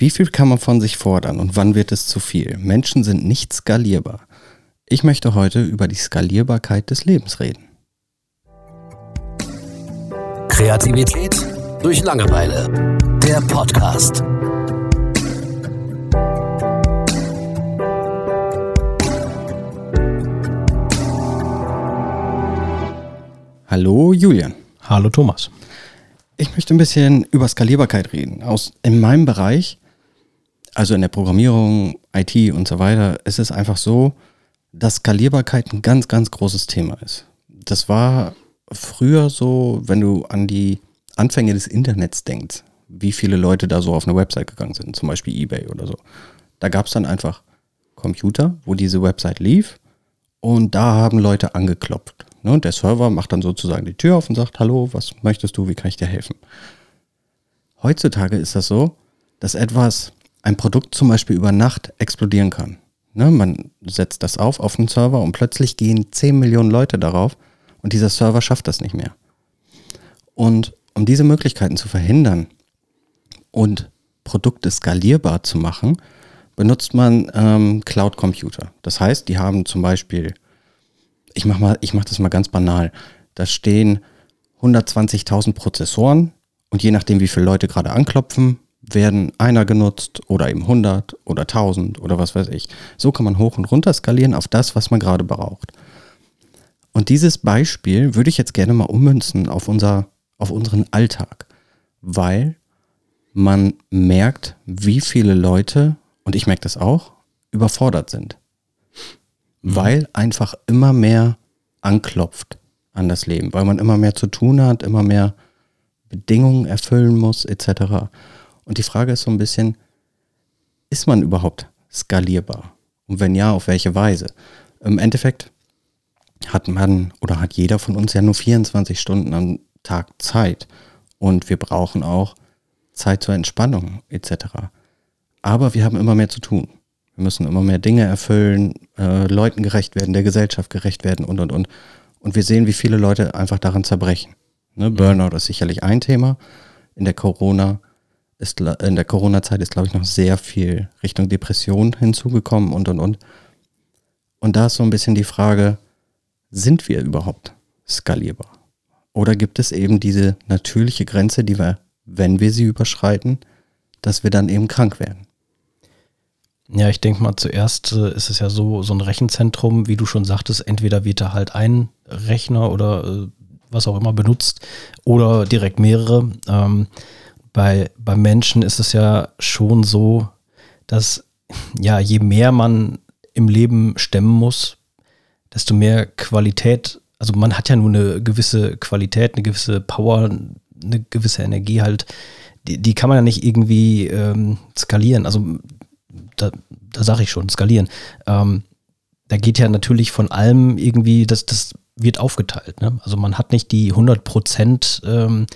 Wie viel kann man von sich fordern und wann wird es zu viel? Menschen sind nicht skalierbar. Ich möchte heute über die Skalierbarkeit des Lebens reden. Kreativität durch Langeweile. Der Podcast. Hallo Julian. Hallo Thomas. Ich möchte ein bisschen über Skalierbarkeit reden. Aus, in meinem Bereich, also in der Programmierung, IT und so weiter, ist es einfach so, dass Skalierbarkeit ein ganz, ganz großes Thema ist. Das war früher so, wenn du an die Anfänge des Internets denkst, wie viele Leute da so auf eine Website gegangen sind, zum Beispiel eBay oder so. Da gab es dann einfach Computer, wo diese Website lief und da haben Leute angeklopft. Ne? Und der Server macht dann sozusagen die Tür auf und sagt, hallo, was möchtest du, wie kann ich dir helfen? Heutzutage ist das so, dass etwas, ein Produkt zum Beispiel über Nacht explodieren kann. Ne? Man setzt das auf auf den Server und plötzlich gehen 10 Millionen Leute darauf und dieser Server schafft das nicht mehr. Und um diese Möglichkeiten zu verhindern und Produkte skalierbar zu machen, benutzt man ähm, Cloud Computer. Das heißt, die haben zum Beispiel ich mache mal, ich mache das mal ganz banal. Da stehen 120.000 Prozessoren und je nachdem, wie viele Leute gerade anklopfen, werden einer genutzt oder eben 100 oder 1000 oder was weiß ich. So kann man hoch und runter skalieren auf das, was man gerade braucht. Und dieses Beispiel würde ich jetzt gerne mal ummünzen auf, unser, auf unseren Alltag, weil man merkt, wie viele Leute, und ich merke das auch, überfordert sind. Mhm. weil einfach immer mehr anklopft an das Leben, weil man immer mehr zu tun hat, immer mehr Bedingungen erfüllen muss, etc. Und die Frage ist so ein bisschen, ist man überhaupt skalierbar? Und wenn ja, auf welche Weise? Im Endeffekt hat man oder hat jeder von uns ja nur 24 Stunden am Tag Zeit. Und wir brauchen auch Zeit zur Entspannung etc. Aber wir haben immer mehr zu tun. Wir müssen immer mehr Dinge erfüllen, äh, Leuten gerecht werden, der Gesellschaft gerecht werden und, und, und. Und wir sehen, wie viele Leute einfach daran zerbrechen. Ne? Burnout ist sicherlich ein Thema. In der Corona ist, in der Corona-Zeit ist, glaube ich, noch sehr viel Richtung Depression hinzugekommen und, und, und. Und da ist so ein bisschen die Frage, sind wir überhaupt skalierbar? Oder gibt es eben diese natürliche Grenze, die wir, wenn wir sie überschreiten, dass wir dann eben krank werden? Ja, ich denke mal, zuerst äh, ist es ja so, so ein Rechenzentrum, wie du schon sagtest, entweder wird da halt ein Rechner oder äh, was auch immer benutzt oder direkt mehrere. Ähm, bei, bei Menschen ist es ja schon so, dass ja, je mehr man im Leben stemmen muss, desto mehr Qualität, also man hat ja nur eine gewisse Qualität, eine gewisse Power, eine gewisse Energie halt, die, die kann man ja nicht irgendwie ähm, skalieren. Also da, da sage ich schon, skalieren. Ähm, da geht ja natürlich von allem irgendwie, das, das wird aufgeteilt. Ne? Also man hat nicht die 100 Prozent, ähm,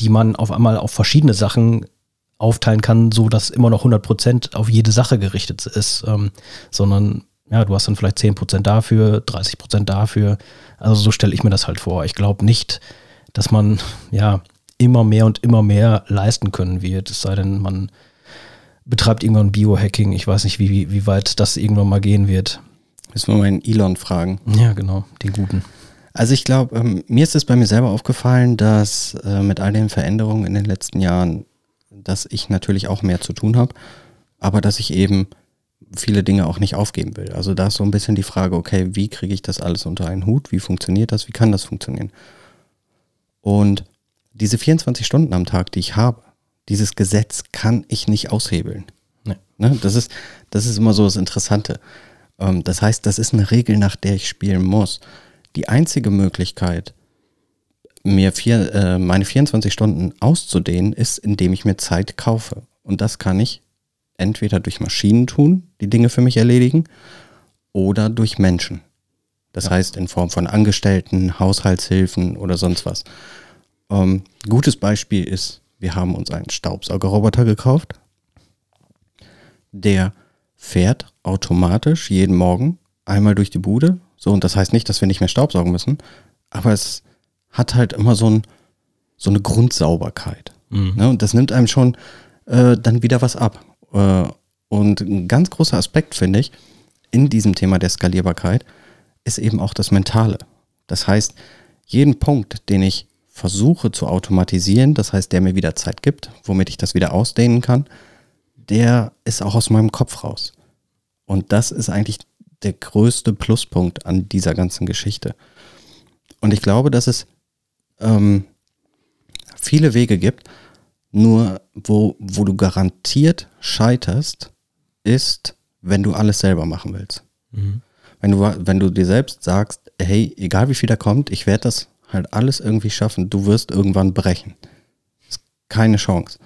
die man auf einmal auf verschiedene Sachen aufteilen kann, so dass immer noch 100 Prozent auf jede Sache gerichtet ist, ähm, sondern ja, du hast dann vielleicht 10 Prozent dafür, 30 Prozent dafür. Also so stelle ich mir das halt vor. Ich glaube nicht, dass man ja immer mehr und immer mehr leisten können wird, es sei denn, man betreibt irgendwann Biohacking. Ich weiß nicht, wie, wie weit das irgendwann mal gehen wird. Müssen wir mal einen Elon fragen. Ja, genau, den guten. Also ich glaube, ähm, mir ist es bei mir selber aufgefallen, dass äh, mit all den Veränderungen in den letzten Jahren, dass ich natürlich auch mehr zu tun habe, aber dass ich eben viele Dinge auch nicht aufgeben will. Also da ist so ein bisschen die Frage, okay, wie kriege ich das alles unter einen Hut? Wie funktioniert das? Wie kann das funktionieren? Und diese 24 Stunden am Tag, die ich habe, dieses Gesetz kann ich nicht aushebeln. Nee. Ne? Das, ist, das ist immer so das Interessante. Ähm, das heißt, das ist eine Regel, nach der ich spielen muss. Die einzige Möglichkeit, mir vier, äh, meine 24 Stunden auszudehnen, ist, indem ich mir Zeit kaufe. Und das kann ich entweder durch Maschinen tun, die Dinge für mich erledigen, oder durch Menschen. Das ja. heißt in Form von Angestellten, Haushaltshilfen oder sonst was. Ähm, gutes Beispiel ist wir haben uns einen Staubsaugerroboter gekauft. Der fährt automatisch jeden Morgen einmal durch die Bude. So, und das heißt nicht, dass wir nicht mehr Staubsaugen müssen, aber es hat halt immer so, ein, so eine Grundsauberkeit. Mhm. Ne? Und das nimmt einem schon äh, dann wieder was ab. Äh, und ein ganz großer Aspekt, finde ich, in diesem Thema der Skalierbarkeit ist eben auch das Mentale. Das heißt, jeden Punkt, den ich versuche zu automatisieren, das heißt, der mir wieder Zeit gibt, womit ich das wieder ausdehnen kann, der ist auch aus meinem Kopf raus. Und das ist eigentlich der größte Pluspunkt an dieser ganzen Geschichte. Und ich glaube, dass es ähm, viele Wege gibt, nur wo, wo du garantiert scheiterst, ist, wenn du alles selber machen willst. Mhm. Wenn, du, wenn du dir selbst sagst, hey, egal wie viel da kommt, ich werde das halt alles irgendwie schaffen, du wirst irgendwann brechen. Ist keine Chance.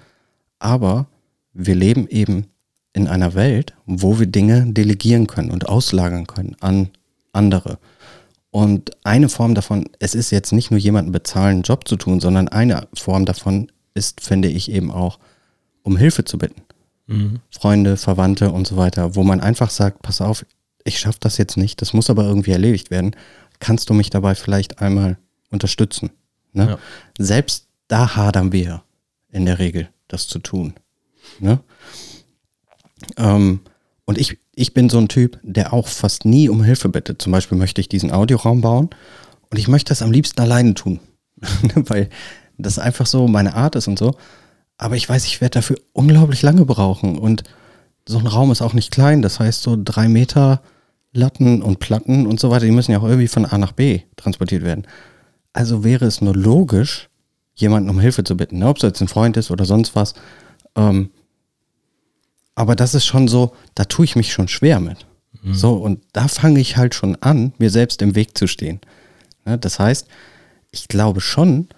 Aber wir leben eben in einer Welt, wo wir Dinge delegieren können und auslagern können an andere. Und eine Form davon, es ist jetzt nicht nur jemanden bezahlen, einen Job zu tun, sondern eine Form davon ist, finde ich, eben auch, um Hilfe zu bitten. Mhm. Freunde, Verwandte und so weiter, wo man einfach sagt, pass auf, ich schaffe das jetzt nicht, das muss aber irgendwie erledigt werden. Kannst du mich dabei vielleicht einmal unterstützen? Ne? Ja. Selbst da hadern wir in der Regel, das zu tun. Ne? Ähm, und ich, ich bin so ein Typ, der auch fast nie um Hilfe bittet. Zum Beispiel möchte ich diesen Audioraum bauen und ich möchte das am liebsten alleine tun, weil das einfach so meine Art ist und so. Aber ich weiß, ich werde dafür unglaublich lange brauchen und so ein Raum ist auch nicht klein. Das heißt, so drei Meter Latten und Platten und so weiter, die müssen ja auch irgendwie von A nach B transportiert werden. Also wäre es nur logisch, jemanden um Hilfe zu bitten, ne? ob es jetzt ein Freund ist oder sonst was. Ähm, aber das ist schon so, da tue ich mich schon schwer mit. Mhm. So, und da fange ich halt schon an, mir selbst im Weg zu stehen. Ja, das heißt, ich glaube schon,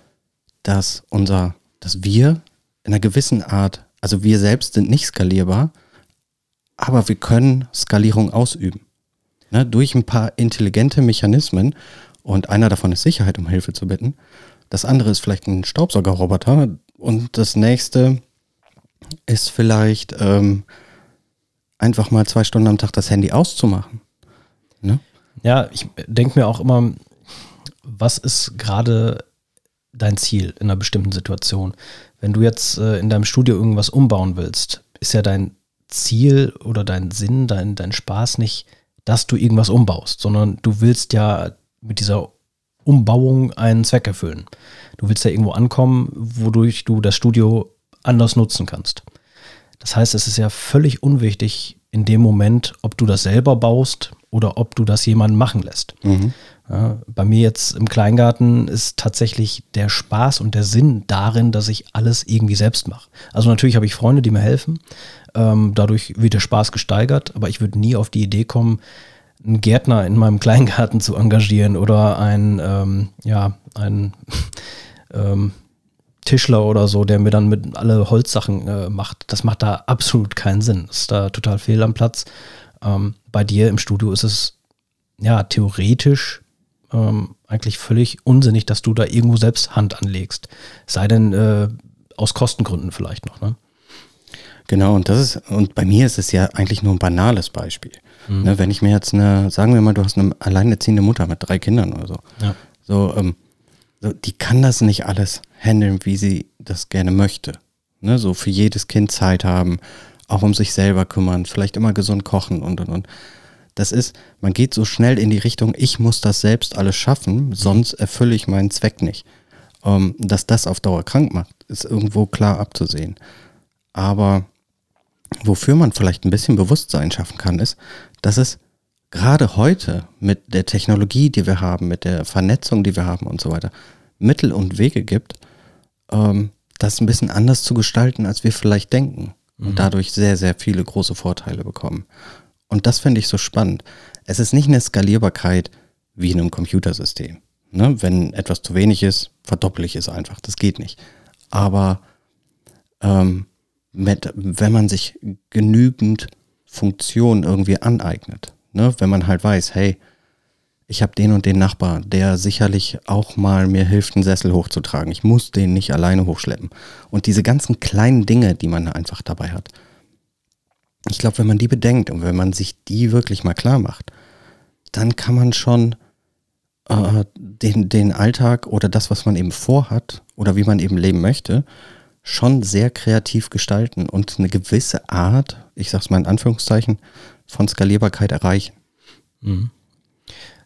dass unser, dass wir in einer gewissen Art, also wir selbst sind nicht skalierbar, aber wir können Skalierung ausüben. Ne, durch ein paar intelligente Mechanismen und einer davon ist Sicherheit, um Hilfe zu bitten. Das andere ist vielleicht ein Staubsaugerroboter und das nächste ist vielleicht ähm, einfach mal zwei Stunden am Tag das Handy auszumachen. Ne? Ja, ich denke mir auch immer, was ist gerade dein Ziel in einer bestimmten Situation? Wenn du jetzt äh, in deinem Studio irgendwas umbauen willst, ist ja dein Ziel oder dein Sinn, dein, dein Spaß nicht, dass du irgendwas umbaust, sondern du willst ja mit dieser Umbauung einen Zweck erfüllen. Du willst ja irgendwo ankommen, wodurch du das Studio anders nutzen kannst. Das heißt, es ist ja völlig unwichtig in dem Moment, ob du das selber baust oder ob du das jemanden machen lässt. Mhm. Ja, bei mir jetzt im Kleingarten ist tatsächlich der Spaß und der Sinn darin, dass ich alles irgendwie selbst mache. Also natürlich habe ich Freunde, die mir helfen. Ähm, dadurch wird der Spaß gesteigert, aber ich würde nie auf die Idee kommen, einen Gärtner in meinem Kleingarten zu engagieren oder ein, ähm, ja, ein ähm, Tischler oder so, der mir dann mit alle Holzsachen äh, macht. Das macht da absolut keinen Sinn. Das ist da total fehl am Platz. Ähm, bei dir im Studio ist es ja theoretisch ähm, eigentlich völlig unsinnig, dass du da irgendwo selbst Hand anlegst. Sei denn äh, aus Kostengründen vielleicht noch, ne? Genau, und das ist, und bei mir ist es ja eigentlich nur ein banales Beispiel. Mhm. Ne, wenn ich mir jetzt eine, sagen wir mal, du hast eine alleinerziehende Mutter mit drei Kindern oder so. Ja. So, ähm, so, die kann das nicht alles handeln, wie sie das gerne möchte. Ne, so für jedes Kind Zeit haben, auch um sich selber kümmern, vielleicht immer gesund kochen und und und. Das ist, man geht so schnell in die Richtung, ich muss das selbst alles schaffen, sonst erfülle ich meinen Zweck nicht. Ähm, dass das auf Dauer krank macht, ist irgendwo klar abzusehen. Aber wofür man vielleicht ein bisschen Bewusstsein schaffen kann, ist, dass es gerade heute mit der Technologie, die wir haben, mit der Vernetzung, die wir haben und so weiter, Mittel und Wege gibt, ähm, das ein bisschen anders zu gestalten, als wir vielleicht denken. Und mhm. dadurch sehr, sehr viele große Vorteile bekommen. Und das finde ich so spannend. Es ist nicht eine Skalierbarkeit wie in einem Computersystem. Ne? Wenn etwas zu wenig ist, verdopple ich es einfach. Das geht nicht. Aber ähm, mit, wenn man sich genügend Funktionen irgendwie aneignet, ne? wenn man halt weiß, hey, ich habe den und den Nachbar, der sicherlich auch mal mir hilft, einen Sessel hochzutragen. Ich muss den nicht alleine hochschleppen. Und diese ganzen kleinen Dinge, die man einfach dabei hat. Ich glaube, wenn man die bedenkt und wenn man sich die wirklich mal klar macht, dann kann man schon äh, den, den Alltag oder das, was man eben vorhat oder wie man eben leben möchte, schon sehr kreativ gestalten und eine gewisse Art, ich sag's mal in Anführungszeichen, von Skalierbarkeit erreichen. Mhm.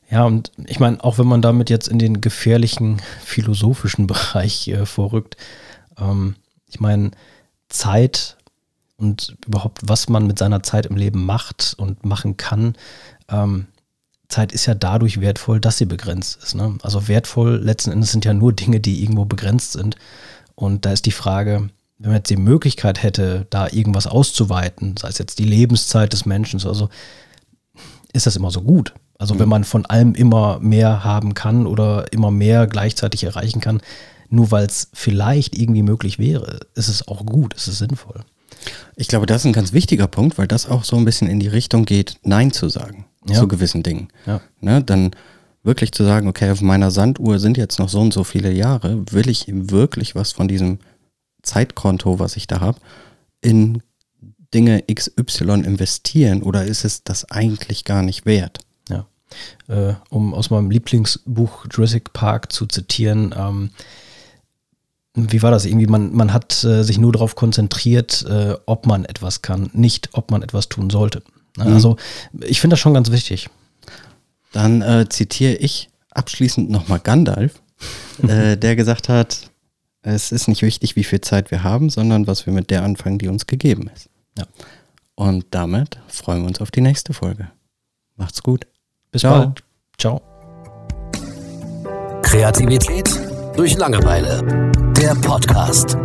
Ja, und ich meine, auch wenn man damit jetzt in den gefährlichen philosophischen Bereich äh, vorrückt, ähm, ich meine, Zeit und überhaupt, was man mit seiner Zeit im Leben macht und machen kann, ähm, Zeit ist ja dadurch wertvoll, dass sie begrenzt ist. Ne? Also wertvoll letzten Endes sind ja nur Dinge, die irgendwo begrenzt sind. Und da ist die Frage, wenn man jetzt die Möglichkeit hätte, da irgendwas auszuweiten, sei es jetzt die Lebenszeit des Menschen, also ist das immer so gut. Also mhm. wenn man von allem immer mehr haben kann oder immer mehr gleichzeitig erreichen kann, nur weil es vielleicht irgendwie möglich wäre, ist es auch gut, ist es sinnvoll. Ich glaube, das ist ein ganz wichtiger Punkt, weil das auch so ein bisschen in die Richtung geht, Nein zu sagen ja. zu gewissen Dingen. Ja. Ne, dann wirklich zu sagen, okay, auf meiner Sanduhr sind jetzt noch so und so viele Jahre, will ich wirklich was von diesem Zeitkonto, was ich da habe, in Dinge XY investieren oder ist es das eigentlich gar nicht wert? Ja. Äh, um aus meinem Lieblingsbuch Jurassic Park zu zitieren, ähm, wie war das irgendwie? Man, man hat äh, sich nur darauf konzentriert, äh, ob man etwas kann, nicht ob man etwas tun sollte. Ne? Mhm. Also ich finde das schon ganz wichtig. Dann äh, zitiere ich abschließend nochmal Gandalf, äh, der gesagt hat, es ist nicht wichtig, wie viel Zeit wir haben, sondern was wir mit der anfangen, die uns gegeben ist. Ja. Und damit freuen wir uns auf die nächste Folge. Macht's gut. Bis Ciao. bald. Ciao. Kreativität durch Langeweile. Der Podcast.